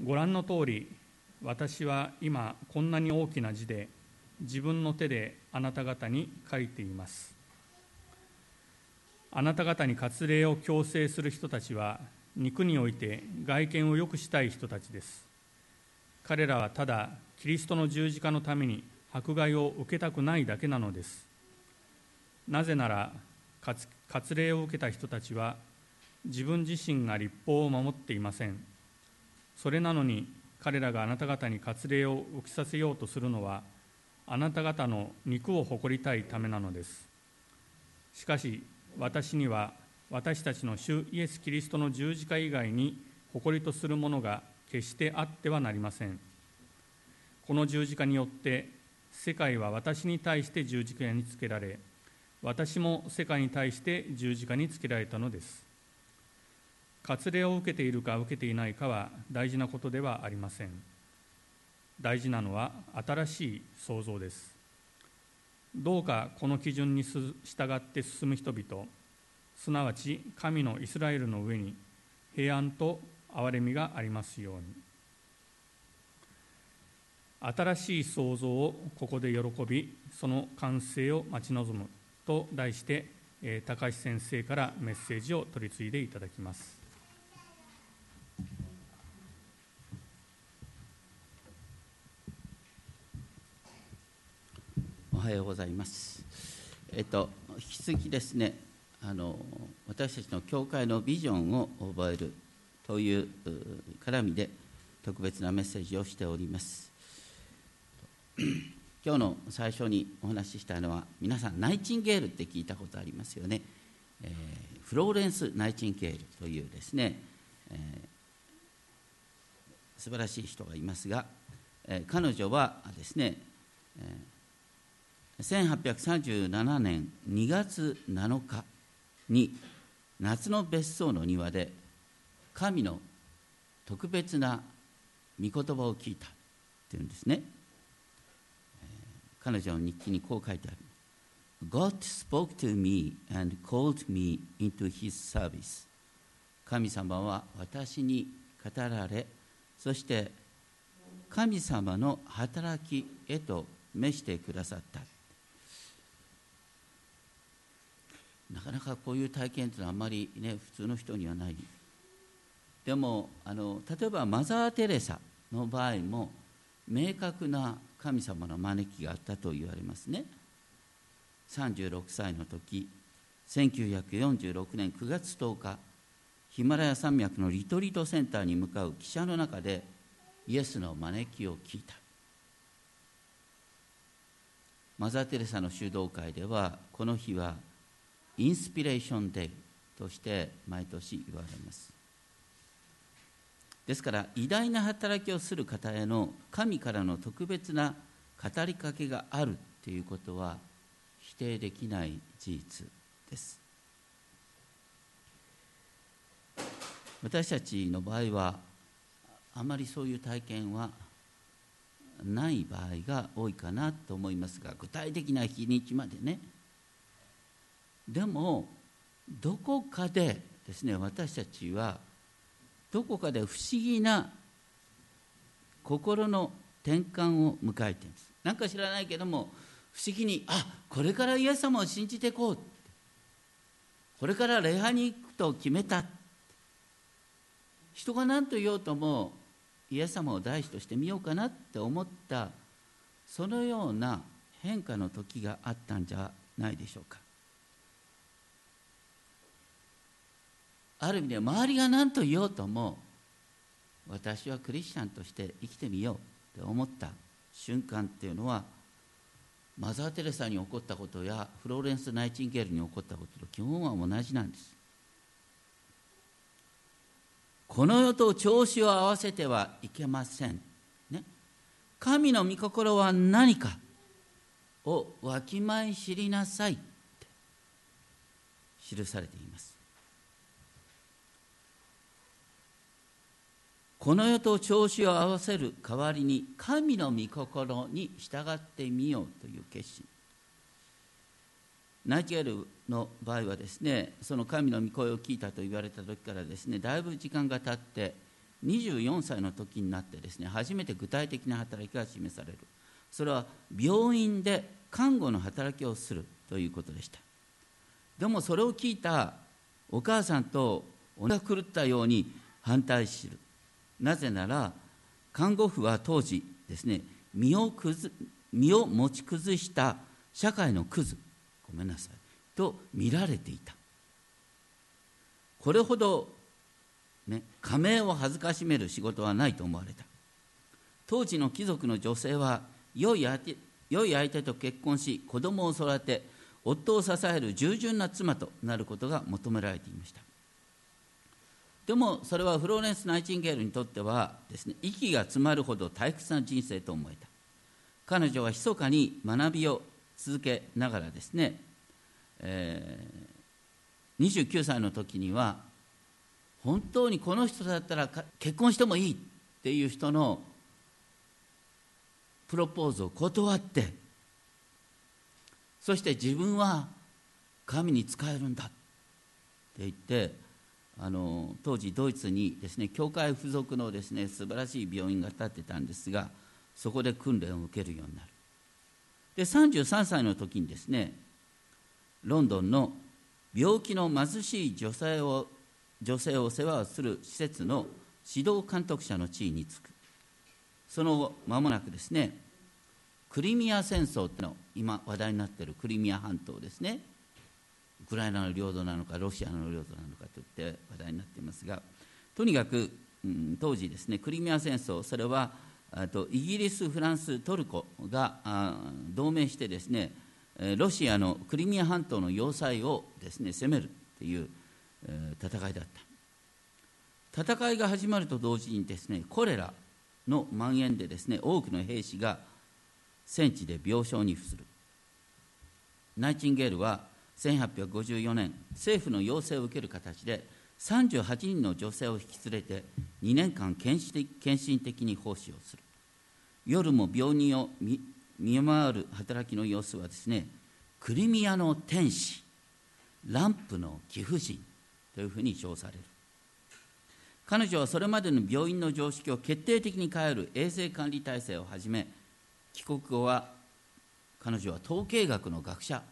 ご覧の通り私は今こんなに大きな字で自分の手であなた方に書いています。あなた方に割礼を強制する人たちは肉において外見を良くしたい人たちです。彼らはただキリストの十字架のために迫害を受けたくないだけなのです。なぜなら割礼を受けた人たちは自分自身が立法を守っていません。それなのに彼らがあなた方に割礼を受けさせようとするのはあなた方の肉を誇りたいためなのです。しかし私には私たちの主イエス・キリストの十字架以外に誇りとするものが決してあってはなりません。この十字架によって世界は私に対して十字架につけられ私も世界に対して十字架につけられたのです。割礼を受けているか受けていないかは大事なことではありません。大事なのは新しい創造です。どうかこの基準に従って進む人々すなわち神のイスラエルの上に平安と憐れみがありますように。新しい創造をここで喜びその完成を待ち望むと題して高橋先生からメッセージを取り次いでいただきます。おはようございます。えっと引き続きですね、あの私たちの教会のビジョンを覚えるという絡みで特別なメッセージをしております。今日の最初にお話ししたのは皆さんナイチンゲールって聞いたことありますよね、えー、フローレンス・ナイチンゲールというですね、えー、素晴らしい人がいますが、えー、彼女はですね、えー、1837年2月7日に夏の別荘の庭で神の特別な御言葉を聞いたっていうんですね。彼女の日記にこう書いてある。God spoke to me and called me into his service. 神様は私に語られ、そして神様の働きへと召してくださった。なかなかこういう体験というのはあまりね、普通の人にはない。でもあの、例えばマザー・テレサの場合も、明確な神様の招きがあったと言われますね36歳の時1946年9月10日ヒマラヤ山脈のリトリートセンターに向かう汽車の中でイエスの招きを聞いたマザー・テレサの修道会ではこの日はインスピレーションデーとして毎年言われます。ですから偉大な働きをする方への神からの特別な語りかけがあるということは否定できない事実です。私たちの場合はあまりそういう体験はない場合が多いかなと思いますが具体的な日にちまでねでもどこかでですね私たちはどこかで不思議な心の転換を迎えています。なんか知らないけども不思議にあこれからイエス様を信じていこうこれから礼拝に行くと決めた人が何と言おうともイエス様を大師としてみようかなって思ったそのような変化の時があったんじゃないでしょうか。ある意味で周りが何と言おうとも私はクリスチャンとして生きてみようって思った瞬間っていうのはマザー・テレサに起こったことやフローレンス・ナイチンゲールに起こったことと基本は同じなんです。この世と調子を合わせてはいけません、ね、神の御心は何かをわきまえ知りなさいって記されています。この世と調子を合わせる代わりに神の御心に従ってみようという決心。ナイチゲルの場合はですねその神の御声を聞いたと言われた時からですねだいぶ時間が経って24歳の時になってですね初めて具体的な働きが示される。それは病院で看護の働きをするということでした。でもそれを聞いたお母さんとおが狂ったように反対する。なぜなら看護婦は当時ですね身をくず身を持ち崩した社会のクズごめんなさいと見られていた。これほど、ね、仮名を恥ずかしめる仕事はないと思われた。当時の貴族の女性は良い相手良い相手と結婚し子供を育て夫を支える従順な妻となることが求められていました。でもそれはフローレンス・ナイチンゲールにとってはですね息が詰まるほど退屈な人生と思えた。彼女は密かに学びを続けながらですね、えー、29歳の時には本当にこの人だったら結婚してもいいっていう人のプロポーズを断ってそして自分は神に仕えるんだって言ってあの当時ドイツにですね教会付属のですね素晴らしい病院が建ってたんですがそこで訓練を受けるようになる。で33歳の時にですねロンドンの病気の貧しい女性を女性を世話をする施設の指導監督者の地位に就く。その後間もなくですねクリミア戦争っての今話題になっているクリミア半島ですね。ウクライナの領土なのかロシアの領土なのかといって話題になっていますがとにかく、うん、当時ですねクリミア戦争それはとイギリスフランストルコが同盟してですねロシアのクリミア半島の要塞をですね攻めるという戦いだった。戦いが始まると同時にですねコレラの蔓延でですね多くの兵士が戦地で病床に伏する。ナイチンゲールは1854年政府の要請を受ける形で38人の女性を引き連れて2年間献身的に奉仕をする。夜も病人を見回る働きの様子はですねクリミアの天使ランプの貴婦人というふうに称される。彼女はそれまでの病院の常識を決定的に変える衛生管理体制をはじめ帰国後は彼女は統計学の学者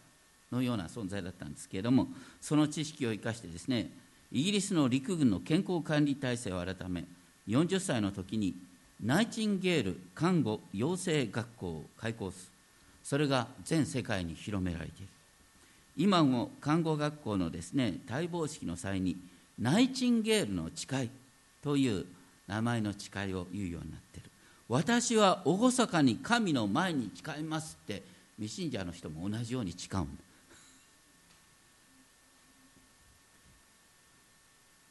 のような存在だったんですけれどもその知識を生かしてですねイギリスの陸軍の健康管理体制を改め40歳の時にナイチンゲール看護養成学校を開校するそれが全世界に広められている。今も看護学校のですね待望式の際にナイチンゲールの誓いという名前の誓いを言うようになっている。私は厳かに神の前に誓いますって未信者の人も同じように誓うんだ。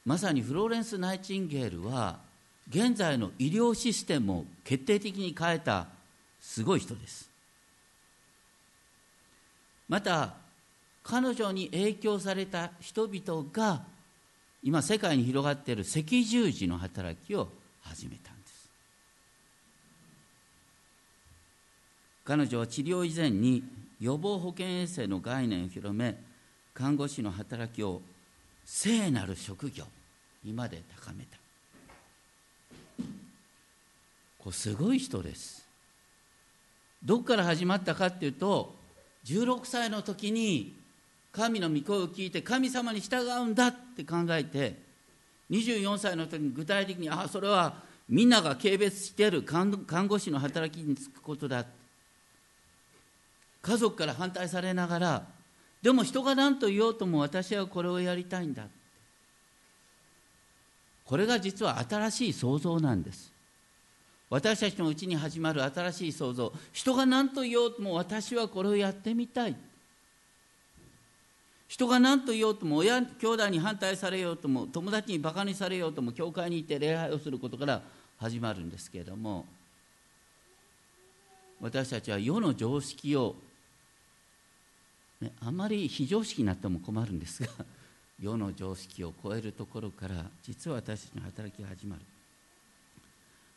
まさにフローレンス・ナイチンゲールは現在の医療システムを決定的に変えたすごい人です。また彼女に影響された人々が今世界に広がっている赤十字の働きを始めたんです。彼女は治療以前に予防保健衛生の概念を広め看護師の働きを聖なる職業にまで高めた。これすごい人です。どこから始まったかっていうと16歳の時に神の御声を聞いて神様に従うんだって考えて24歳の時に具体的にああそれはみんなが軽蔑している看護師の働きに就くことだ。家族から反対されながらでも人が何と言おうとも私はこれをやりたいんだ。これが実は新しい創造なんです。私たちのうちに始まる新しい創造人が何と言おうとも私はこれをやってみたい。人が何と言おうとも親兄弟に反対されようとも友達にバカにされようとも教会に行って礼拝をすることから始まるんですけれども私たちは世の常識を、ね、あまり非常識になっても困るんですが 世の常識を超えるところから実は私たちの働きが始まる。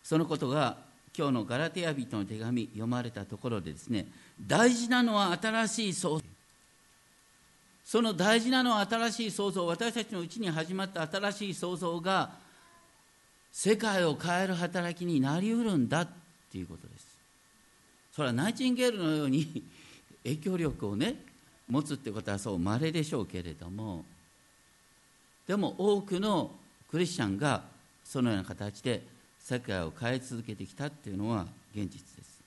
そのことが今日のガラテヤ人の手紙読まれたところでですね大事なのは新しい創造。その大事なのは新しい創造私たちのうちに始まった新しい創造が世界を変える働きになりうるんだっていうことです。それはナイチンゲールのように影響力をね持つってことはそう稀でしょうけれどもでも多くのクリスチャンがそのような形で世界を変え続けてきたっていうのは現実です。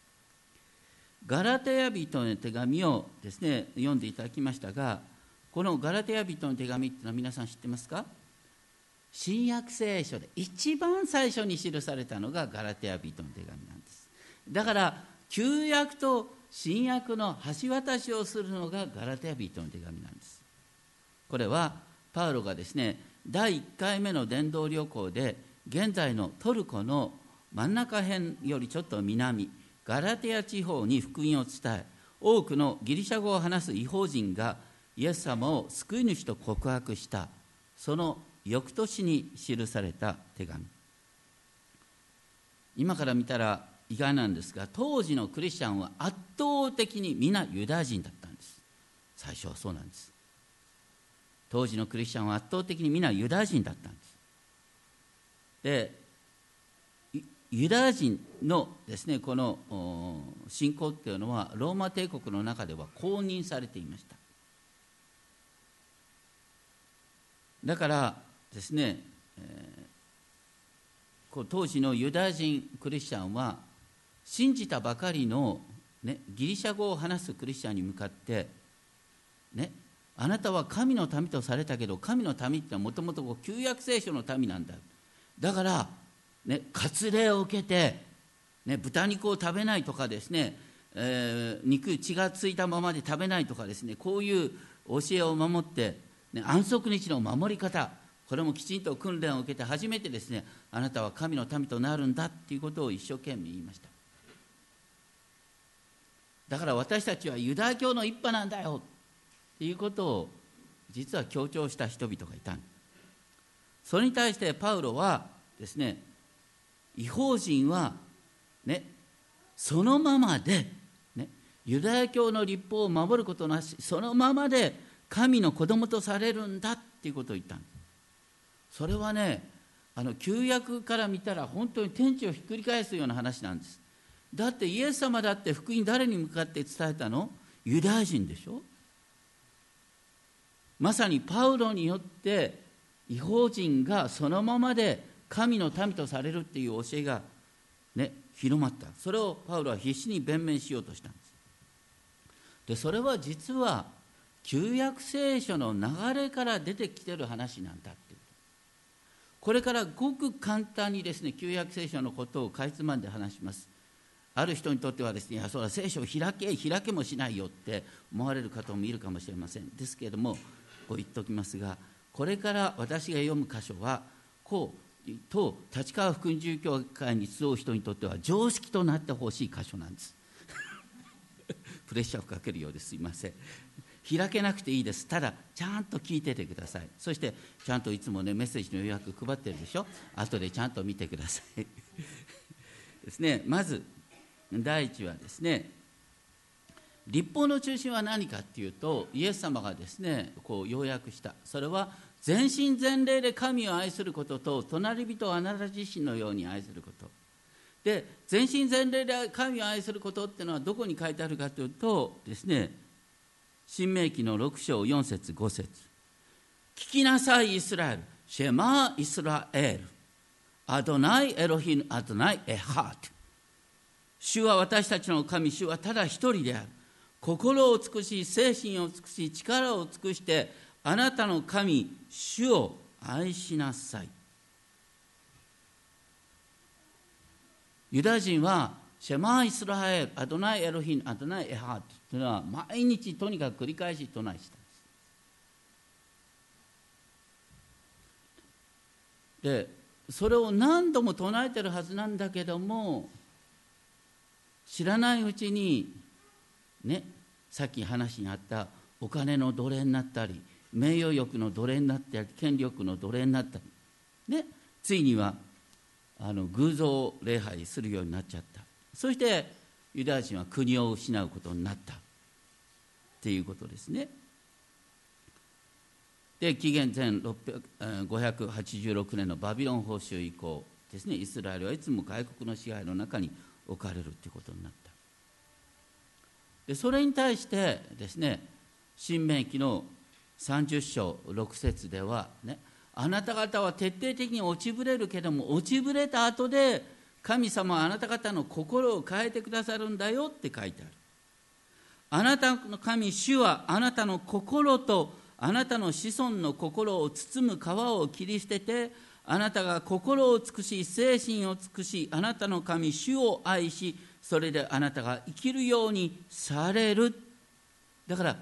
ガラテヤ人の手紙をですね読んでいただきましたがこのガラテヤ人の手紙っていうのは皆さん知ってますか？新約聖書で一番最初に記されたのがガラテヤ人の手紙なんです。だから旧約と新約の橋渡しをするのがガラテヤ人の手紙なんです。これはパウロがですね第1回目の伝道旅行で現在のトルコの真ん中辺よりちょっと南ガラテヤ地方に福音を伝え多くのギリシャ語を話す違法人がイエス様を救い主と告白したその翌年に記された手紙。今から見たら意外なんですが当時のクリスチャンは圧倒的に皆ユダヤ人だったんです。最初はそうなんです。当時のクリスチャンは圧倒的に皆ユダヤ人だったんです。でユダヤ人のですねこの信仰っていうのはローマ帝国の中では公認されていました。だからですね、えー、こう当時のユダヤ人クリスチャンは信じたばかりの、ね、ギリシャ語を話すクリスチャンに向かってねあなたは神の民とされたけど神の民ってはもともと旧約聖書の民なんだ。だから、ね、割礼を受けて、ね、豚肉を食べないとかですね、えー、肉血がついたままで食べないとかですねこういう教えを守って、ね、安息日の守り方これもきちんと訓練を受けて初めてですねあなたは神の民となるんだっていうことを一生懸命言いました。だから私たちはユダヤ教の一派なんだよ。っていうことを実は強調した人々がいたそれに対してパウロはですね違法人はねそのままで、ね、ユダヤ教の立法を守ることなしそのままで神の子供とされるんだっていうことを言ったそれはねあの旧約から見たら本当に天地をひっくり返すような話なんです。だってイエス様だって福音誰に向かって伝えたの？ユダヤ人でしょ？まさにパウロによって違法人がそのままで神の民とされるっていう教えが、ね、広まった。それをパウロは必死に弁明しようとしたんです。でそれは実は旧約聖書の流れから出てきてる話なんだって。これからごく簡単にですね旧約聖書のことをかいつまんで話します。ある人にとってはですねそれは聖書を開け開けもしないよって思われる方もいるかもしれません。ですけれどもこう言っておきますがこれから私が読む箇所はこうと立川福音住教会に集う人にとっては常識となってほしい箇所なんです。プレッシャーをかけるようですいません。開けなくていいです。ただちゃんと聞いててください。そしてちゃんといつもねメッセージの予約配ってるでしょ？後でちゃんと見てください。ですね。まず第一はですね立法の中心は何かっていうとイエス様がですねこう要約した。それは全身全霊で神を愛することと隣人をあなた自身のように愛すること。で全身全霊で神を愛することっていうのはどこに書いてあるかというとですね新明記の6章4節5節。聞きなさいイスラエル。シェマーイスラエル。アドナイエロヒンアドナイエハート。主は私たちの神主はただ一人である。心を尽くし精神を尽くし力を尽くしてあなたの神主を愛しなさい。ユダヤ人はシェマーイスラエルアドナイエロヒンアドナイエハーというのは毎日とにかく繰り返し唱えした。んですでそれを何度も唱えてるはずなんだけども知らないうちにねさっき話にあったお金の奴隷になったり名誉欲の奴隷になったり権力の奴隷になったりねついにはあの偶像礼拝するようになっちゃった。そしてユダヤ人は国を失うことになった。っていうことですね。で紀元前586年のバビロン報酬以降ですねイスラエルはいつも外国の支配の中に置かれるということになった。でそれに対してですね新明記の30章6節ではねあなた方は徹底的に落ちぶれるけども落ちぶれた後で神様はあなた方の心を変えてくださるんだよって書いてある。あなたの神主はあなたの心とあなたの子孫の心を包む皮を切り捨ててあなたが心を尽くし精神を尽くしあなたの神主を愛しそれであなたが生きるようにされる。だから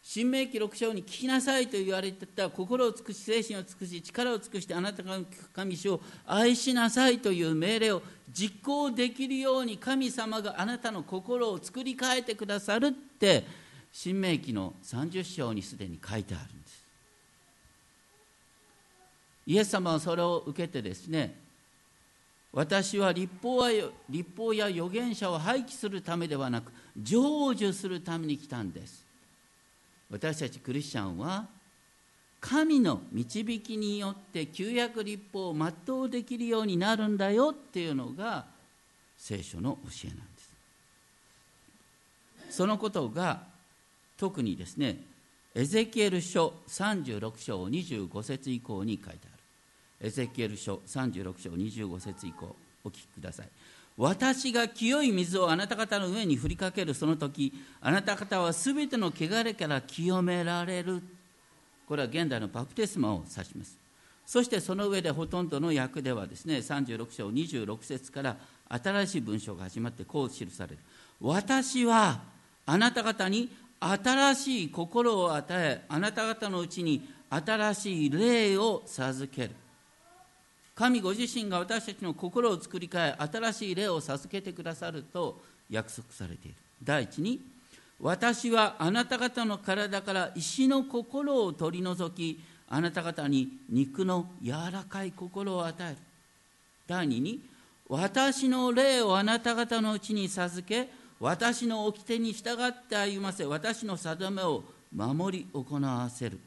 新明記6章に聞きなさいと言われてた心を尽くし精神を尽くし力を尽くしてあなたが神主を愛しなさいという命令を実行できるように神様があなたの心を作り変えてくださるって新明記の30章にすでに書いてあるんです。イエス様はそれを受けてですね私は立法は立法や預言者を廃棄するためではなく成就するために来たんです。私たちクリスチャンは神の導きによって旧約立法を全うできるようになるんだよっていうのが聖書の教えなんです。そのことが特にですねエゼキエル書36章25節以降に書いてある。エゼキエル書36章25節以降お聞きください。私が清い水をあなた方の上に振りかけるその時あなた方はすべての汚れから清められる。これは現代のバプテスマを指します。そしてその上でほとんどの訳ではですね36章26節から新しい文章が始まってこう記される。私はあなた方に新しい心を与えあなた方のうちに新しい霊を授ける。神ご自身が私たちの心を作り変え新しい霊を授けてくださると約束されている。第一に私はあなた方の体から石の心を取り除きあなた方に肉の柔らかい心を与える。第二に私の霊をあなた方のうちに授け私の掟に従って歩ませ私の定めを守り行わせる。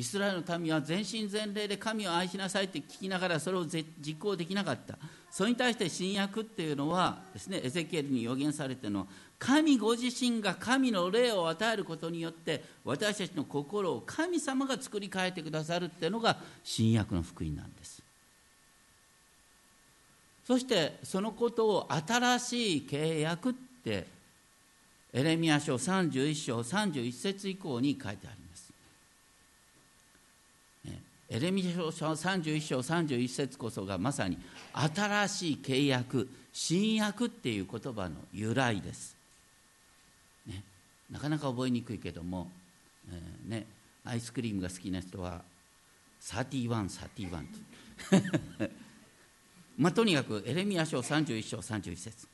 イスラエルの民は全身全霊で神を愛しなさいって聞きながらそれを実行できなかったそれに対して新約っていうのはですねエゼキエルに予言されてるのは神ご自身が神の霊を与えることによって私たちの心を神様が作り変えてくださるっていうのが新約の福音なんですそしてそのことを新しい契約ってエレミア書31章31節以降に書いてあります。エレミ書31章31節こそがまさに新しい契約新約っていう言葉の由来です。ね、なかなか覚えにくいけども、えー、ね、アイスクリームが好きな人は31、31と。まあ、とにかくエレミア書31章31節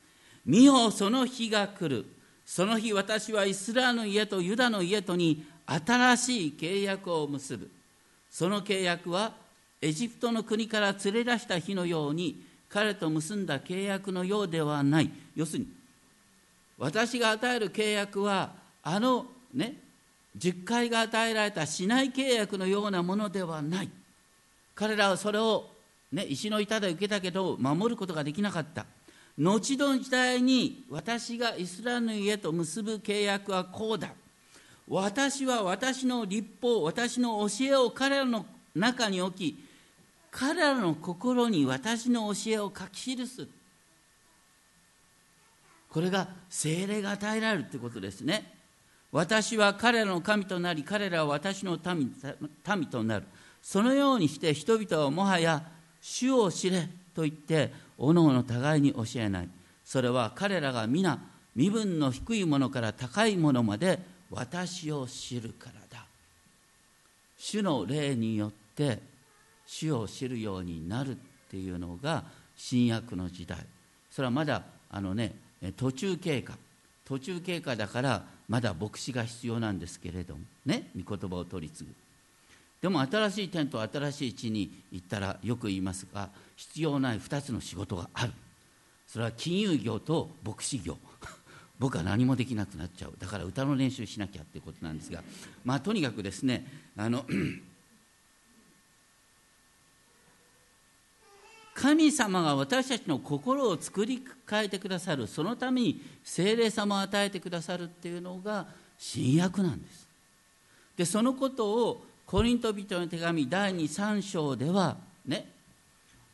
見よその日が来る。その日私はイスラエルの家とユダの家とに新しい契約を結ぶ。その契約はエジプトの国から連れ出した日のように彼と結んだ契約のようではない。要するに私が与える契約はあのね10回が与えられたしない契約のようなものではない。彼らはそれをね、石の板で受けたけど守ることができなかった。後の時代に私がイスラエルの家と結ぶ契約はこうだ。私は私の立法私の教えを彼らの中に置き彼らの心に私の教えを書き記す。これが精霊が与えられるということですね。私は彼らの神となり彼らは私の民民となる。そのようにして人々はもはや主を知れと言っておのおの互いに教えない。それは彼らが皆身分の低いものから高いものまで私を知るからだ。主の霊によって主を知るようになるっていうのが新約の時代。それはまだあのね途中経過。途中経過だからまだ牧師が必要なんですけれどもね。御言葉を取り継ぐ。でも新しい天と新しい地に行ったらよく言いますが必要ない2つの仕事がある。それは金融業と牧師業。僕は何もできなくなっちゃう。だから歌の練習しなきゃってことなんですがまあとにかくですねあの 神様が私たちの心を作り変えてくださるそのために精霊様を与えてくださるっていうのが新約なんです。でそのことをコリント人の手紙第23章ではね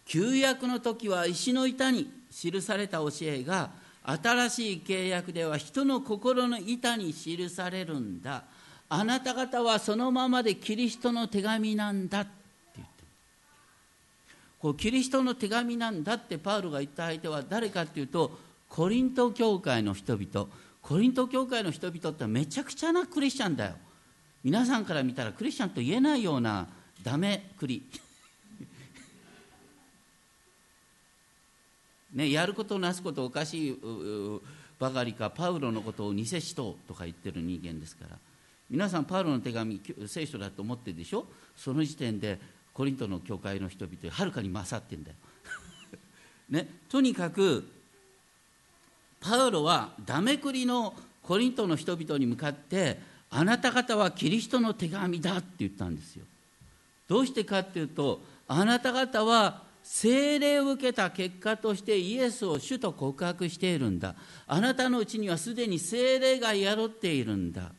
旧約の時は石の板に記された教えが新しい契約では人の心の板に記されるんだ。あなた方はそのままでキリストの手紙なんだこうキリストの手紙なんだってパウロが言った相手は誰かっていうとコリント教会の人々。コリント教会の人々ってめちゃくちゃなクリスチャンだよ。皆さんから見たらクリスチャンと言えないようなダメクリ。ね、やることなすことおかしいばかりかパウロのことを偽使徒とか言ってる人間ですから皆さんパウロの手紙聖書だと思ってるでしょ？その時点でコリントの教会の人々はるかに勝ってんだよ。ね、とにかくパウロはダメクリのコリントの人々に向かってあなた方はキリストの手紙だって言ったんですよ。どうしてかっていうとあなた方は聖霊を受けた結果としてイエスを主と告白しているんだ。あなたのうちにはすでに聖霊が宿っているんだ。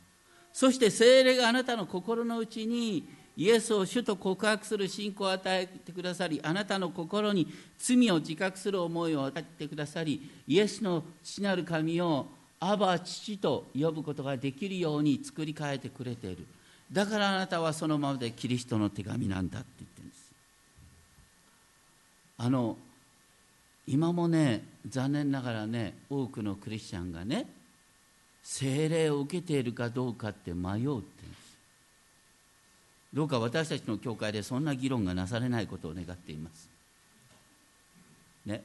そして聖霊があなたの心の内にイエスを主と告白する信仰を与えてくださりあなたの心に罪を自覚する思いを与えてくださりイエスの父なる神をアバ父と呼ぶことができるように作り変えてくれているだからあなたはそのままでキリストの手紙なんだってあの今もね残念ながらね多くのクリスチャンがね聖霊を受けているかどうかって迷うってうんですどうか私たちの教会でそんな議論がなされないことを願っています。ね、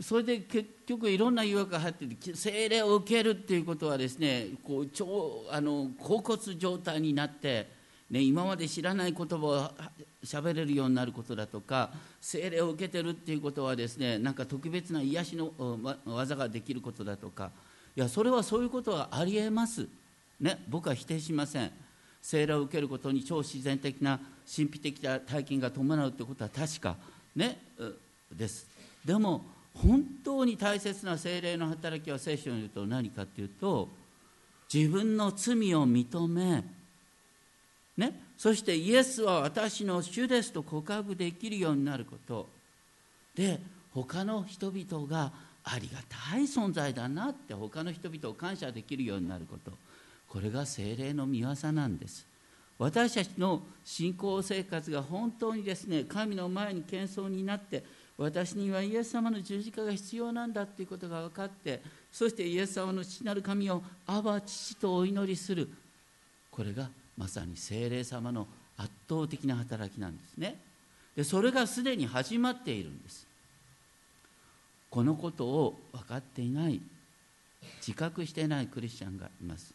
それで結局いろんな誘惑が入ってて精霊を受けるっていうことはですねこう超あの恍惚状態になって、ね、今まで知らない言葉を喋れるようになることだとか精霊を受けてるっていうことはですねなんか特別な癒しの技ができることだとかいやそれはそういうことはありえます、ね、僕は否定しません。聖霊を受けることに超自然的な神秘的な体験が伴うということは確か、ね、ですでも本当に大切な精霊の働きは聖書に言うと何かっていうと自分の罪を認め、ね、そしてイエスは私の主ですと告白できるようになること。で他の人々がありがたい存在だなって他の人々を感謝できるようになること。これが精霊の御業なんです。私たちの信仰生活が本当にですね神の前に謙遜になって私にはイエス様の十字架が必要なんだということが分かってそしてイエス様の父なる神をアバ父とお祈りする。これがまさに精霊様の圧倒的な働きなんですね。でそれがすでに始まっているんです。このことを分かっていない自覚していないクリスチャンがいます。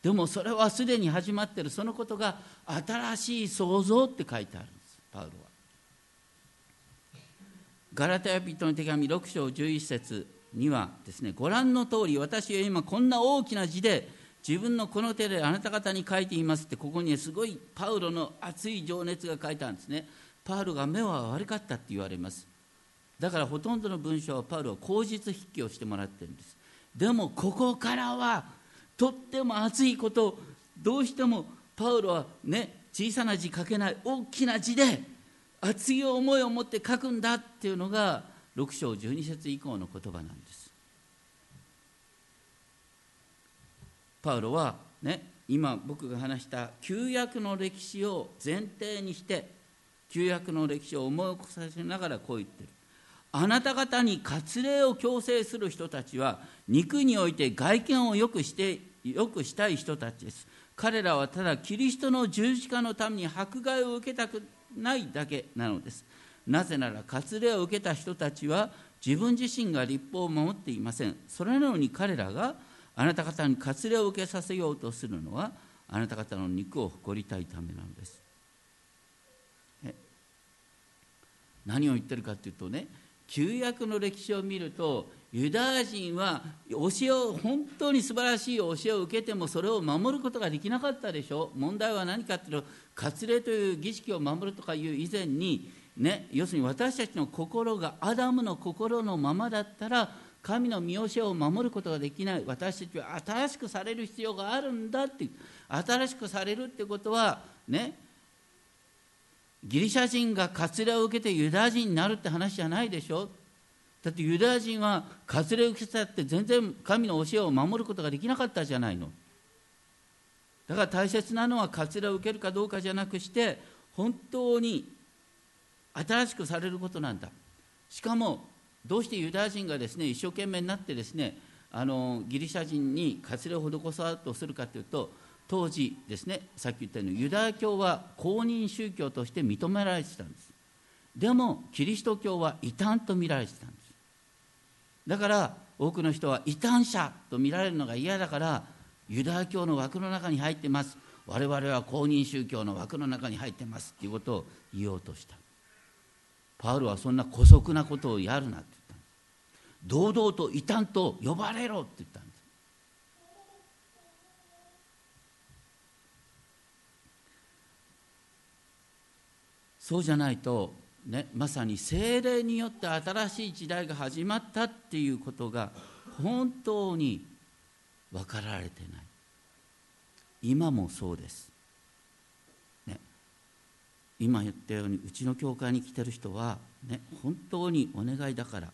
でもそれはすでに始まっている。そのことが新しい創造って書いてあるんです。パウロは。ガラタヤ人の手紙6章11節にはですねご覧の通り私は今こんな大きな字で自分のこの手であなた方に書いていますってここにすごいパウロの熱い情熱が書いてあるんですね。パウロが目は悪かったって言われます。だからほとんどの文章はパウロは口実筆記をしてもらってるんです。でもここからはとっても熱いことをどうしてもパウロはね小さな字書けない大きな字で熱い思いを持って書くんだっていうのが6章12節以降の言葉なんです。パウロはね今僕が話した旧約の歴史を前提にして旧約の歴史を思い起こさせながらこう言ってる。あなた方に割礼を強制する人たちは肉において外見を良くしてよくしたい人たちです。彼らはただキリストの十字架のために迫害を受けたくないだけなのです。なぜなら割礼を受けた人たちは自分自身が立法を守っていません。それなのに彼らがあなた方に割礼を受けさせようとするのはあなた方の肉を誇りたいためなのです。何を言ってるかというとね旧約の歴史を見るとユダヤ人は教えを本当に素晴らしい教えを受けてもそれを守ることができなかったでしょ。問題は何かっていうと割礼という儀式を守るとかいう以前にね、要するに私たちの心がアダムの心のままだったら神の見教えを守ることができない。私たちは新しくされる必要があるんだって新しくされるってことはねギリシャ人が割礼を受けてユダヤ人になるって話じゃないでしょ。だってユダヤ人は割礼を受けたって全然神の教えを守ることができなかったじゃないの。だから大切なのは割礼を受けるかどうかじゃなくして本当に新しくされることなんだ。しかもどうしてユダヤ人がですね一生懸命になってですねあのギリシャ人に割礼を施そうとするかというと当時ですねさっき言ったようにユダヤ教は公認宗教として認められてたんです。でもキリスト教は異端と見られてたんです。だから多くの人は異端者と見られるのが嫌だからユダヤ教の枠の中に入ってます。我々は公認宗教の枠の中に入ってますっていうことを言おうとした。パウロはそんな姑息なことをやるなって言った堂々と異端と呼ばれろって言ったんです。そうじゃないと、ね、まさに精霊によって新しい時代が始まったっていうことが本当に分かられてない。今もそうです、今言ったようにうちの教会に来てる人は、ね、本当にお願いだから、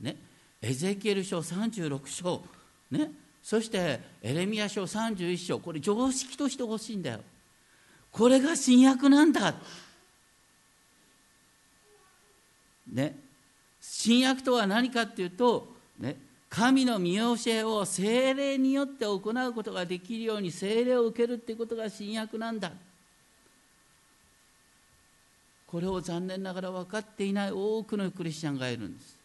ね、エゼキエル書36章、ね、そしてエレミア書31章これ常識としてほしいんだよ。これが新約なんだ。ね、新約とは何かっていうと、ね、神の見教えを精霊によって行うことができるように精霊を受けるっていうことが新約なんだ。これを残念ながら分かっていない多くのクリスチャンがいるんです。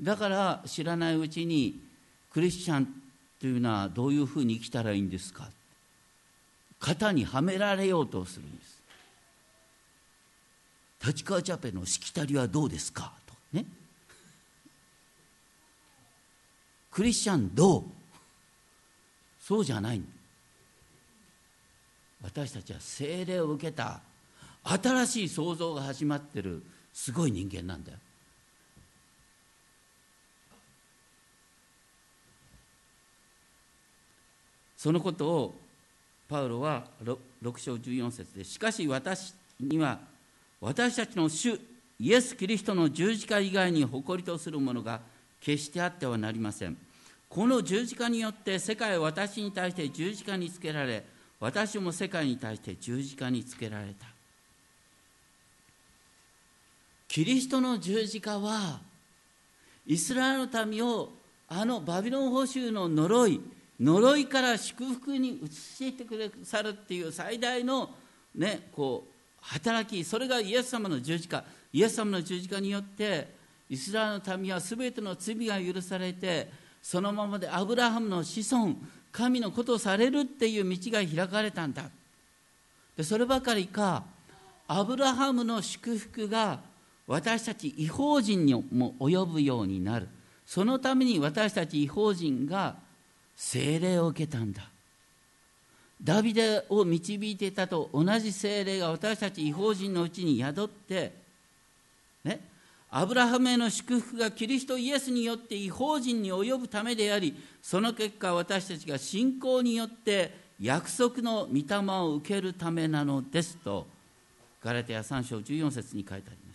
だから知らないうちにクリスチャンというのはどういうふうに生きたらいいんですか。型にはめられようとするんです。立川チャペのしきたりはどうですか。とね。クリスチャンどう。そうじゃない。私たちは精霊を受けた新しい創造が始まってるすごい人間なんだよ。そのことをパウロは 6, 6章14節でしかし私には私たちの主イエス・キリストの十字架以外に誇りとするものが決してあってはなりません。この十字架によって世界は私に対して十字架につけられ私も世界に対して十字架につけられた。キリストの十字架はイスラエルの民をあのバビロン捕囚の呪い呪いから祝福に移してくださるっていう最大のねこう働きそれがイエス様の十字架イエス様の十字架によってイスラエルの民は全ての罪が許されてそのままでアブラハムの子孫神のことをされるっていう道が開かれたんだ。でそればかりかアブラハムの祝福が私たち違法人にも及ぶようになる。そのために私たち違法人が聖霊を受けたんだ。ダビデを導いていたと同じ精霊が私たち違法人のうちに宿ってねアブラハムへの祝福がキリストイエスによって違法人に及ぶためでありその結果私たちが信仰によって約束の御霊を受けるためなのですとガラテヤ3章14節に書いてあります。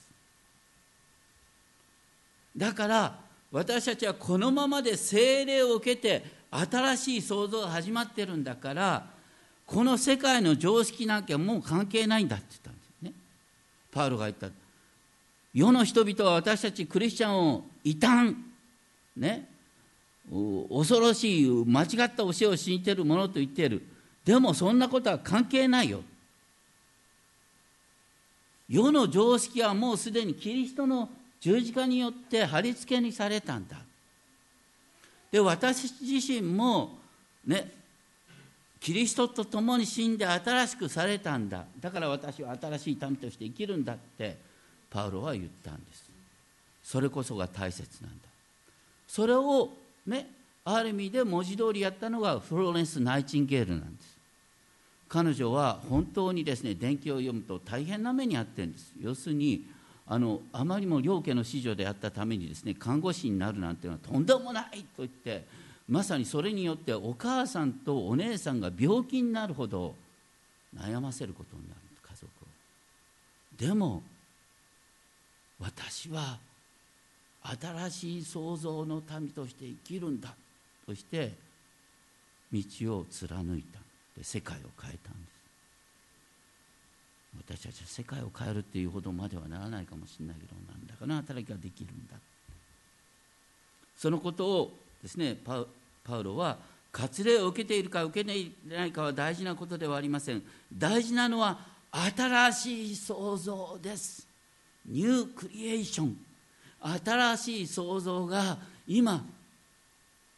だから私たちはこのままで精霊を受けて新しい創造が始まってるんだからこの世界の常識なんかもう関係ないんだって言ったんですよね。パウロが言った。世の人々は私たちクリスチャンを異端、ね、恐ろしい間違った教えを信じてるものと言っている。でもそんなことは関係ないよ。世の常識はもうすでにキリストの十字架によって貼り付けにされたんだ。で私自身もねキリストと共に死んで新しくされたんだ。だから私は新しい民として生きるんだってパウロは言ったんです。それこそが大切なんだ。それをねある意味で文字通りやったのがフローレンス・ナイチンゲールなんです。彼女は本当にですね伝記を読むと大変な目に遭ってるんです。要するにあのあまりも両家の子女であったためにですね看護師になるなんていうのはとんでもないと言ってまさにそれによってお母さんとお姉さんが病気になるほど悩ませることになる家族を。でも私は新しい創造の民として生きるんだとして道を貫いた。で世界を変えたんです。私たちは世界を変えるっていうほどまではならないかもしれないけど何らかの働きができるんだ。そのことをですねパウロは割礼を受けているか受けていないかは大事なことではありません。大事なのは新しい創造です。ニュークリエーション。新しい創造が今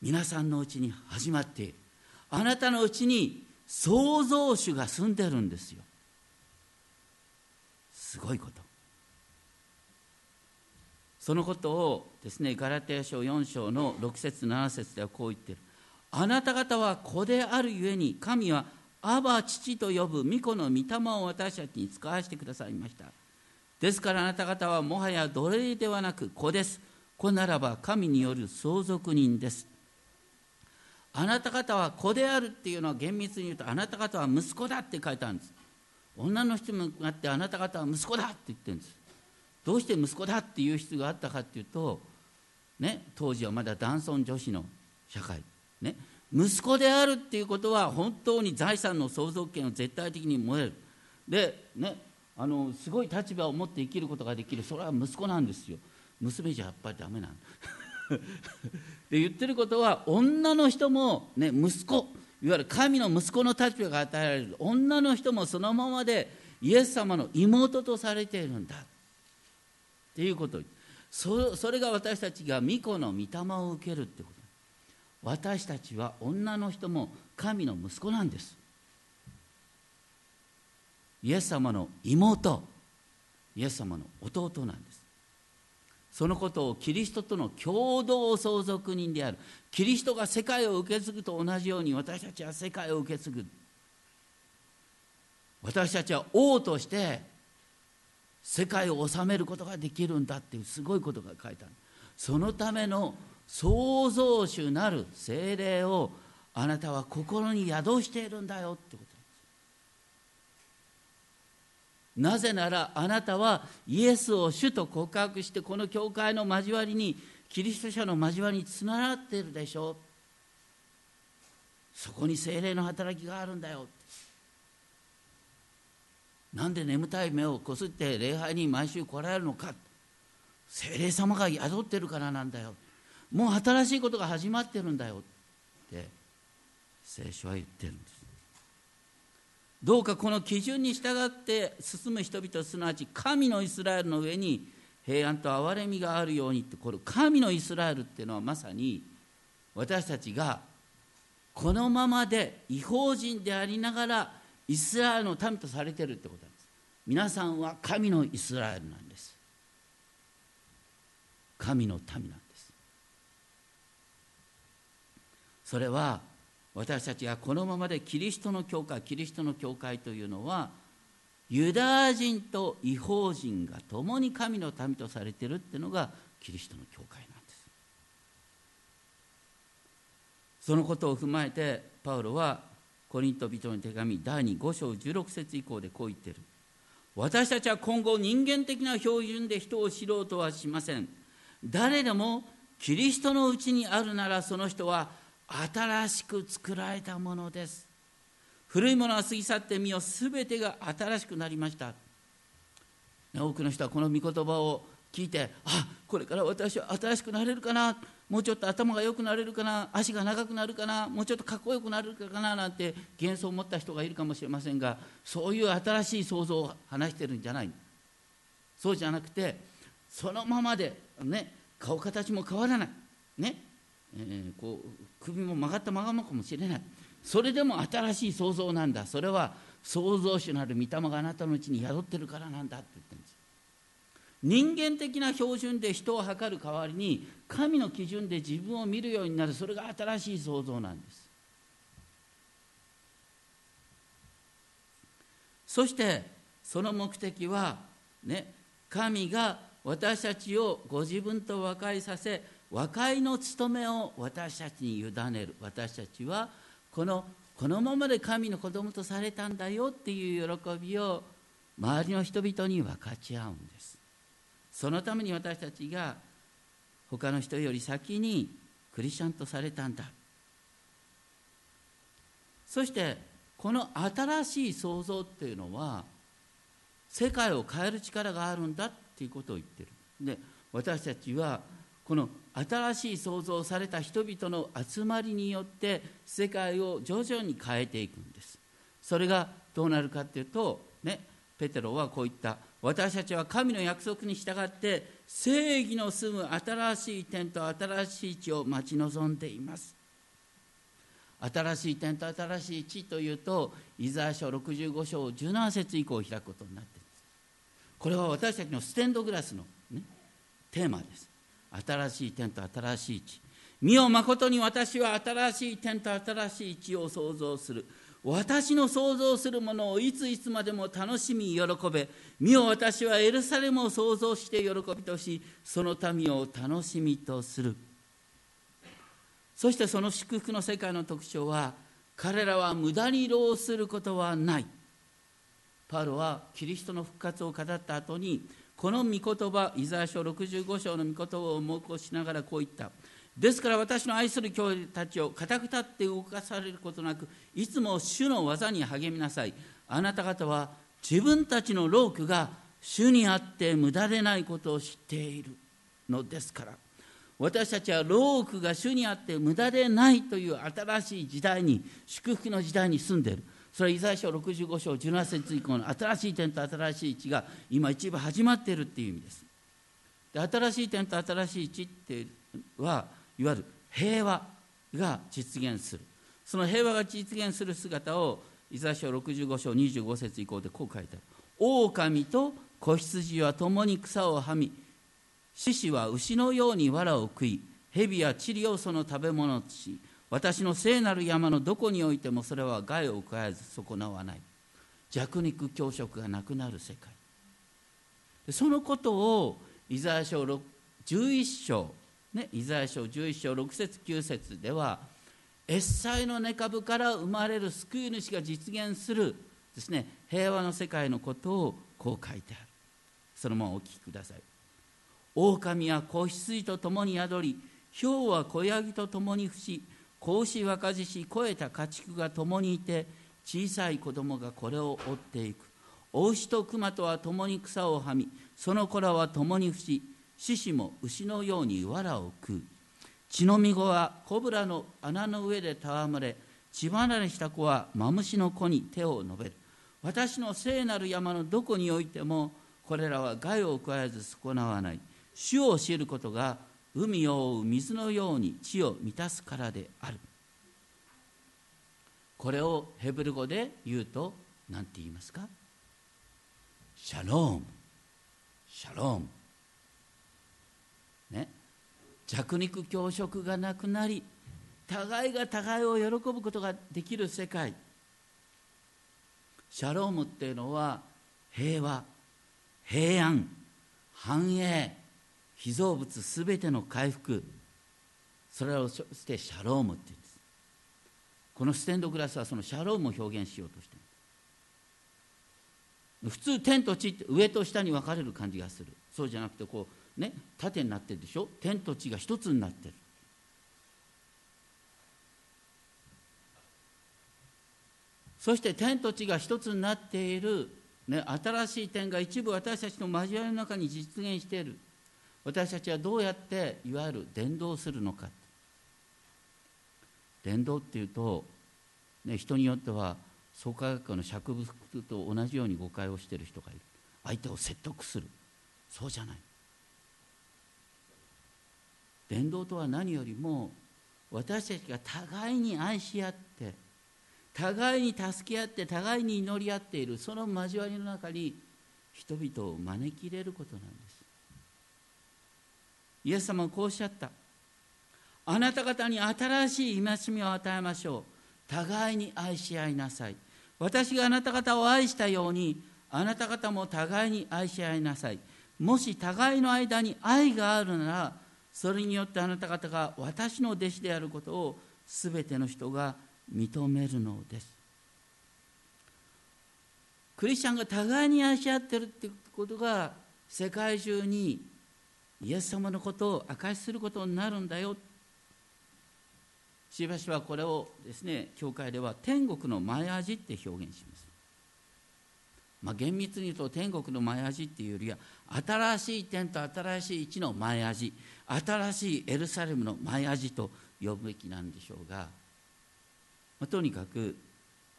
皆さんのうちに始まっているあなたのうちに創造主が住んでるんですよ。すごいこと。そのことをですねガラテヤ書4章の6節7節ではこう言ってる。あなた方は子であるゆえに神はアバ父と呼ぶ御子の御霊を私たちに使わせてくださいました。ですからあなた方はもはや奴隷ではなく子です。子ならば神による相続人です。あなた方は子であるっていうのは厳密に言うとあなた方は息子だって書いてあるんです。女の人もあってあなた方は息子だって言ってるんです。どうして息子だっていう必要があったかっていうと、ね、当時はまだ男尊女子の社会、ね、息子であるっていうことは本当に財産の相続権を絶対的に燃える。で、ね、あのすごい立場を持って生きることができる。それは息子なんですよ。娘じゃやっぱりダメなん で言ってることは女の人も、ね、息子いわゆる神の息子の立場が与えられる女の人もそのままでイエス様の妹とされているんだ。っていうこと。そそれが私たちが御子の御霊を受けるってこと。私たちは女の人も神の息子なんです。イエス様の妹イエス様の弟なんです。そのことをキリストとの共同相続人である。キリストが世界を受け継ぐと同じように私たちは世界を受け継ぐ。私たちは王として世界を治めることができるんだっていうすごいことが書いてある。そのための創造主なる精霊をあなたは心に宿しているんだよってこと。なぜならあなたはイエスを主と告白してこの教会の交わりにキリスト者の交わりにつながっているでしょう。そこに精霊の働きがあるんだよ。なんで眠たい目をこすって礼拝に毎週来られるのか。精霊様が宿ってるからなんだよ。もう新しいことが始まってるんだよって聖書は言ってるんです。どうかこの基準に従って進む人々すなわち神のイスラエルの上に平安と憐れみがあるようにってこれ神のイスラエルっていうのはまさに私たちがこのままで違法人でありながらイスラエルの民とされてるってことなんです。皆さんは神のイスラエルなんです。神の民なんです。それは私たちがこのままでキリストの教会キリストの教会というのはユダヤ人と違法人が共に神の民とされているっていうのがキリストの教会なんです。そのことを踏まえてパウロはコリント人の手紙第2 5章16節以降でこう言ってる。私たちは今後人間的な標準で人を知ろうとはしません。誰でもキリストのうちにあるならその人は新しく作られたものです。古いものは過ぎ去ってみよすべてが新しくなりました。多くの人はこの御言葉を聞いてあこれから私は新しくなれるかな。もうちょっと頭が良くなれるかな。足が長くなるかな。もうちょっとかっこよくなれるかな。なんて幻想を持った人がいるかもしれませんがそういう新しい想像を話してるんじゃない。そうじゃなくてそのままでね顔形も変わらない。ね。えー、こう首も曲がったままかもしれない。それでも新しい創造なんだ。それは創造主なる御霊があなたのうちに宿ってるからなんだって言ってるんです。人間的な標準で人を測る代わりに神の基準で自分を見るようになる。それが新しい創造なんです。そしてその目的はね神が私たちをご自分と和解させ和解の務めを私たちに委ねる。私たちはこのこのままで神の子供とされたんだよっていう喜びを周りの人々に分かち合うんです。そのために私たちが他の人より先にクリスチャンとされたんだ。そしてこの新しい創造っていうのは世界を変える力があるんだっていうことを言ってる。で私たちはこの新しい創造された人々の集まりによって世界を徐々に変えていくんです。それがどうなるかっていうとねペテロはこう言った。私たちは神の約束に従って正義の住む新しい天と新しい地を待ち望んでいます。新しい天と新しい地というとイザヤ書65章17節以降を開くことになっています。これは私たちのステンドグラスの、ね、テーマです。新しい天と新しい地。見よ誠に私は新しい天と新しい地を創造する。私の想像するものをいついつまでも楽しみ喜べ。見よ私はエルサレムを創造して喜びとしその民を楽しみとする。そしてその祝福の世界の特徴は彼らは無駄に労することはない。パウロはキリストの復活を語った後にこの御言葉イザヤ書65章の御言葉を思い起こしながらこう言った。ですから私の愛する兄弟たちを固く立って動かされることなくいつも主の技に励みなさい。あなた方は自分たちの労苦が主にあって無駄でないことを知っているのですから。私たちは労苦が主にあって無駄でないという新しい時代に祝福の時代に住んでいる。それはイザヤ書65章17節以降の新しい点と新しい地が今一部始まっているっていう意味です。で新しい点と新しい地ってはいわゆる平和が実現する。その平和が実現する姿をイザヤ書65章25節以降でこう書いてある。狼と子羊は共に草をはみ獅子は牛のように藁を食い蛇や塵をその食べ物とし私の聖なる山のどこにおいてもそれは害を加えず損なわない。弱肉強食がなくなる世界。そのことをイザヤ書11章ね、イザヤ書11章6節9節ではエッサイの根株から生まれる救い主が実現するですね平和の世界のことをこう書いてある。そのままお聞きください。狼は子羊と共に宿り豹は子ヤギと共に伏し子牛若獅子肥えた家畜が共にいて小さい子供がこれを追っていく。お牛と熊とは共に草をはみその子らは共に伏し獅子も牛のように藁を食う。血のみ子はコブラの穴の上で戯れ血離れした子はマムシの子に手を伸べる。私の聖なる山のどこにおいてもこれらは害を加えず損なわない。主を知ることが海を覆う水のように地を満たすからである。これをヘブル語で言うと何て言いますか？シャローム。シャローム。ね、弱肉強食がなくなり互いが互いを喜ぶことができる世界。シャロームっていうのは平和平安繁栄。被造物すべての回復それをしてシャロームって言うんです。このステンドグラスはそのシャロームを表現しようとしてる。普通天と地って上と下に分かれる感じがする。そうじゃなくてこうね、縦になってるでしょ？天と地が一つになってる。そして天と地が一つになっている、ね、新しい点が一部私たちの交わりの中に実現している。私たちはどうやっていわゆる伝道するのか。伝道っていうと、ね、人によっては創価学科の釈福と同じように誤解をしている人がいる。相手を説得する。そうじゃない。伝道とは何よりも私たちが互いに愛し合って互いに助け合って互いに祈り合っているその交わりの中に人々を招き入れることなんです。イエス様はこうおっしゃった。あなた方に新しい戒めを与えましょう。互いに愛し合いなさい。私があなた方を愛したようにあなた方も互いに愛し合いなさい。もし互いの間に愛があるならそれによってあなた方が私の弟子であることを全ての人が認めるのです。クリスチャンが互いに愛し合ってるってことが世界中にイエス様のことを証しすることになるんだよ。しばしばこれをですね教会では天国の前味って表現します。まあ、厳密に言うと天国の前味っていうよりは新しい天と新しい地の前味新しいエルサレムの前味と呼ぶべきなんでしょうが、まあ、とにかく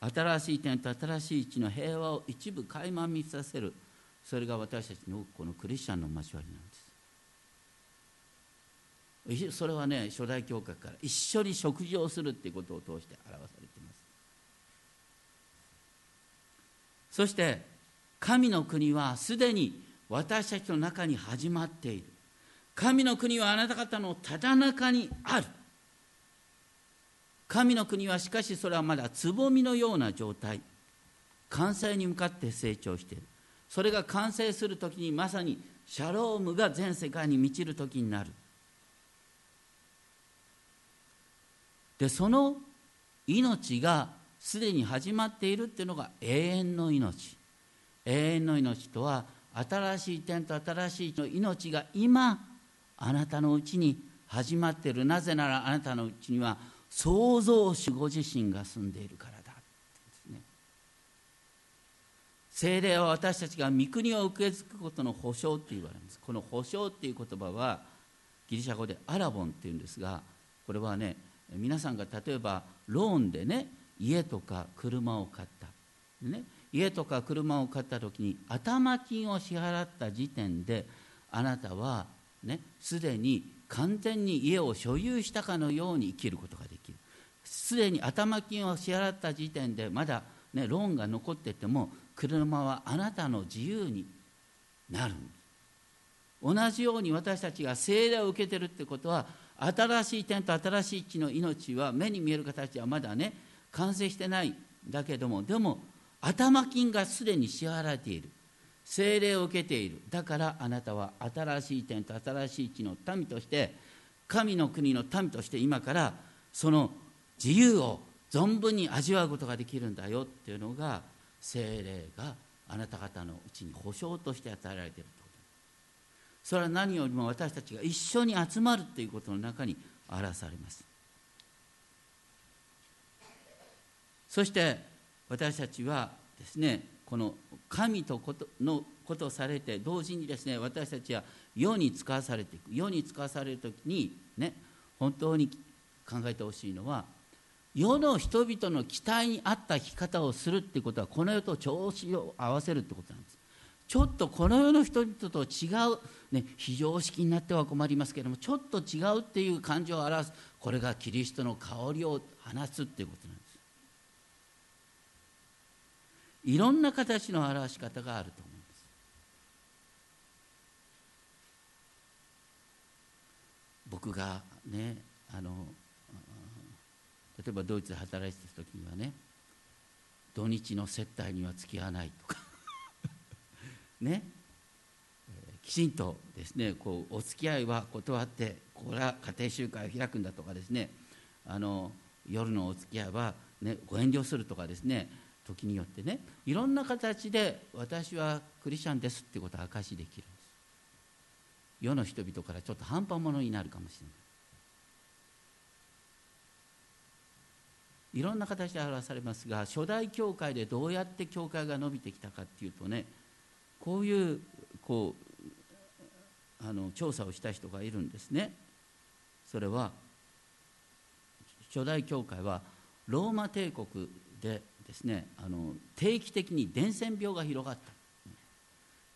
新しい点と新しい地の平和を一部垣間見させる。それが私たちのこのクリスチャンの交わりなんです。それはね初代教会から一緒に食事をするっていうことを通して表されています。そして神の国はすでに私たちの中に始まっている。神の国はあなた方のただ中にある。神の国はしかしそれはまだつぼみのような状態。完成に向かって成長している。それが完成する時にまさにシャロームが全世界に満ちる時になる。でその命がすでに始まっているっていうのが永遠の命。永遠の命とは新しい点と新しい命が今あなたのうちに始まっているなぜならあなたのうちには創造主ご自身が住んでいるからだですね。精霊は私たちが御国を受け継ぐことの保証って言われます。この保証っていう言葉はギリシャ語でアラボンっていうんですがこれはね皆さんが例えばローンでね家とか車を買った。ね家とか車を買った時に頭金を支払った時点であなたはねすでに完全に家を所有したかのように生きることができる。すでに頭金を支払った時点でまだ、ね、ローンが残ってても車はあなたの自由になる同じように私たちが聖霊を受けてるってことは新しい点と新しい地の命は目に見える形はまだね完成してないんだけどもでも頭金がすでに支払われている。精霊を受けている。だからあなたは新しい点と新しい地の民として神の国の民として今からその自由を存分に味わうことができるんだよっていうのが精霊があなた方のうちに保証として与えられていると。それは何よりも私たちが一緒に集まるということの中に表されます。そして私たちはですねこの神とことのことをされて同時にですね私たちは世に使わされていく。世に使わされる時にね本当に考えてほしいのは世の人々の期待に合った生き方をするってことはこの世と調子を合わせるってことなんです。ちょっとこの世の人々と違う、ね、非常識になっては困りますけれどもちょっと違うっていう感情を表す。これがキリストの香りを放つっていうことなんです。いろんな形の表し方があると思います。僕がねあの例えばドイツで働いてた時にはね土日の接待には付き合わないとか。ね、きちんとですねこうお付き合いは断ってこれは家庭集会を開くんだとかですねあの夜のお付き合いは、ね、ご遠慮するとかですね時によってねいろんな形で私はクリスチャンですってことを証しできるんです。世の人々からちょっと半端者になるかもしれない。いろんな形で表されますが初代教会でどうやって教会が伸びてきたかっていうとねこういうこうあの調査をした人がいるんですね。それは初代教会はローマ帝国でですねあの定期的に伝染病が広がった。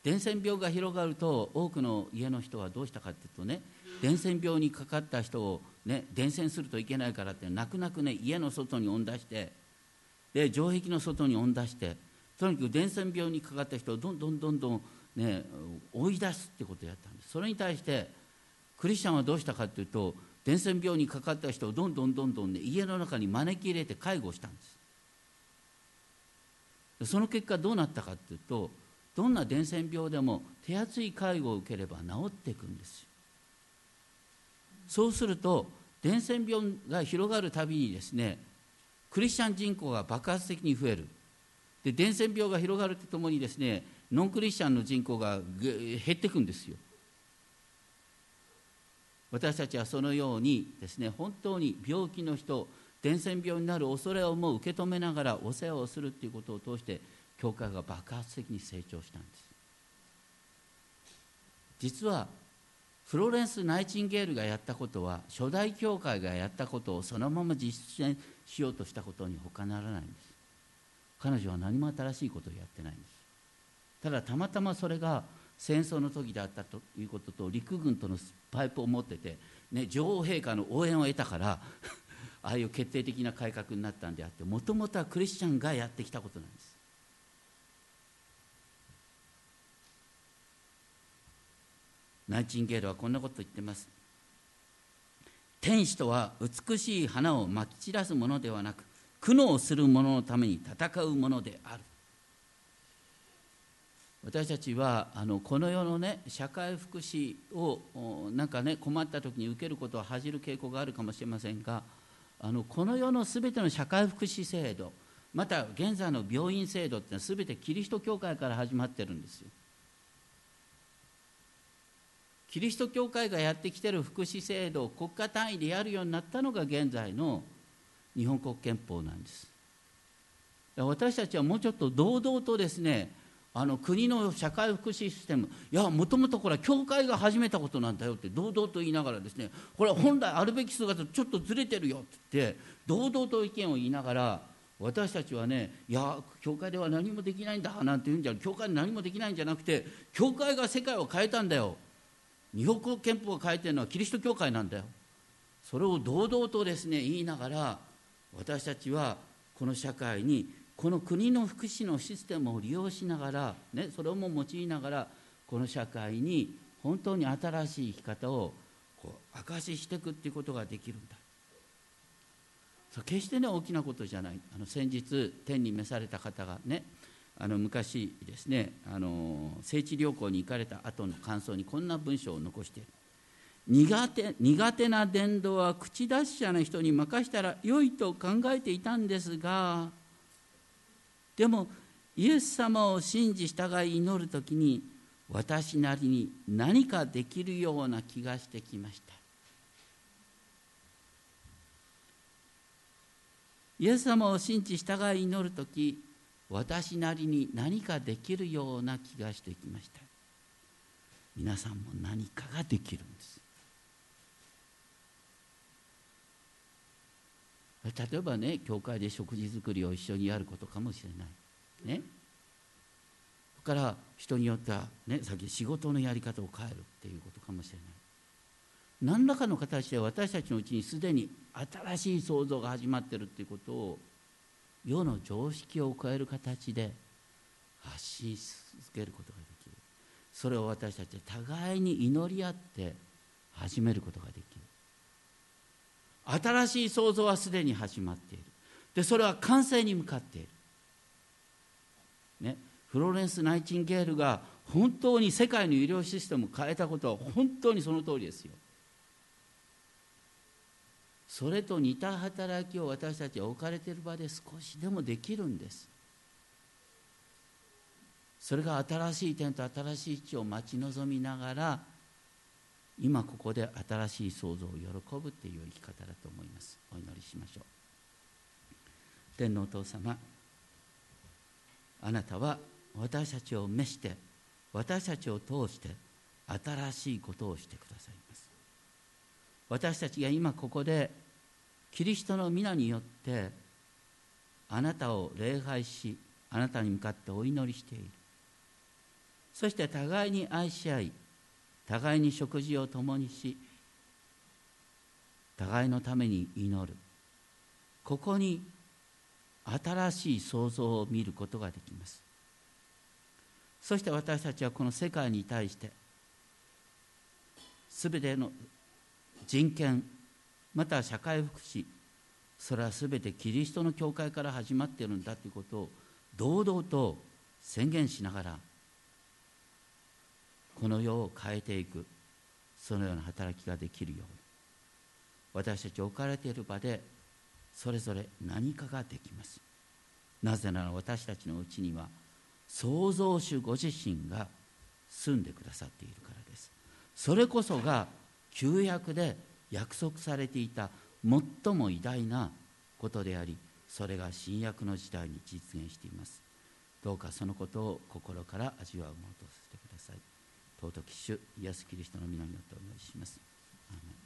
伝染病が広がると多くの家の人はどうしたかっていうとね伝染病にかかった人を、ね、伝染するといけないからって泣く泣くね家の外に追い出してで城壁の外に追い出してとにかく伝染病にかかった人をどんどんどんどん、ね、追い出すってことをやったんです。それに対してクリスチャンはどうしたかっていうと伝染病にかかった人をどんどんどんどん、ね、家の中に招き入れて介護したんです。その結果どうなったかっていうとどんな伝染病でも手厚い介護を受ければ治っていくんですよ。そうすると伝染病が広がるたびにですねクリスチャン人口が爆発的に増える。で伝染病が広がるとともにですねノンクリスチャンの人口が減っていくんですよ。私たちはそのようにですね本当に病気の人伝染病になる恐れをもう受け止めながらお世話をするということを通して教会が爆発的に成長したんです。実はフロレンス・ナイチンゲールがやったことは初代教会がやったことをそのまま実践しようとしたことに他ならないんです。彼女は何も新しいことをやってないんです。ただたまたまそれが戦争の時であったということと陸軍とのパイプを持ってて、ね、女王陛下の応援を得たから ああいう決定的な改革になったんであってもともとはクリスチャンがやってきたことなんです。ナイチンゲールはこんなこと言ってます。天使とは美しい花をまき散らすものではなく苦悩する者のために戦うものである私たちはあのこの世のね社会福祉をなんかね困った時に受けることを恥じる傾向があるかもしれませんがあのこの世のすべての社会福祉制度また現在の病院制度ってのはすべてキリスト教会から始まってるんですよ。キリスト教会がやってきてる福祉制度を国家単位でやるようになったのが現在の日本国憲法なんです。私たちはもうちょっと堂々とですねあの国の社会福祉システムいやもともとこれは教会が始めたことなんだよって堂々と言いながらですねこれは本来あるべき姿とちょっとずれてるよって言って堂々と意見を言いながら私たちはねいや教会では何もできないんだなんて言うんじゃ教会で何もできないんじゃなくて教会が世界を変えたんだよ。日本国憲法を変えてるのはキリスト教会なんだよ。それを堂々とですね言いながら私たちはこの社会にこの国の福祉のシステムを利用しながら、ね、それも用いながらこの社会に本当に新しい生き方をこう証ししていくっていうことができるんだ。決してね大きなことじゃない。あの先日天に召された方がねあの昔ですねあの聖地旅行に行かれた後の感想にこんな文章を残している苦手苦手な伝道は口達者な人に任したら良いと考えていたんですがでもイエス様を信じ従い祈る時に私なりに何かできるような気がしてきました。イエス様を信じ従い祈る時私なりに何かできるような気がしてきました。皆さんも何かができるんです。例えばね教会で食事作りを一緒にやることかもしれない。ね。それから人によってはねさっき仕事のやり方を変えるっていうことかもしれない。何らかの形で私たちのうちにすでに新しい創造が始まってるっていうことを世の常識を超える形で発信し続けることができる。それを私たちは互いに祈り合って始めることができる。新しい創造はすでに始まっている。でそれは完成に向かっている、ね、フローレンス・ナイチンゲールが本当に世界の医療システムを変えたことは本当にその通りですよ。それと似た働きを私たちは置かれている場で少しでもできるんです。それが新しい点と新しい地を待ち望みながら今ここで新しい創造を喜ぶっていう生き方だと思います。お祈りしましょう。天皇お父様あなたは私たちを召して私たちを通して新しいことをしてくださいます。私たちが今ここでキリストの皆によってあなたを礼拝しあなたに向かってお祈りしている。そして互いに愛し合い互いに食事を共にし互いのために祈る。ここに新しい創造を見ることができます。そして私たちはこの世界に対して全ての人権また社会福祉それは全てキリストの教会から始まっているんだということを堂々と宣言しながらこの世を変えていく。そのような働きができるように。私たち置かれている場でそれぞれ何かができます。なぜなら私たちのうちには創造主ご自身が住んでくださっているからです。それこそが旧約で約束されていた最も偉大なことでありそれが新約の時代に実現しています。どうかそのことを心から味わうものとさせて尊き主イエス・キリストの皆によってお願いします。アーメン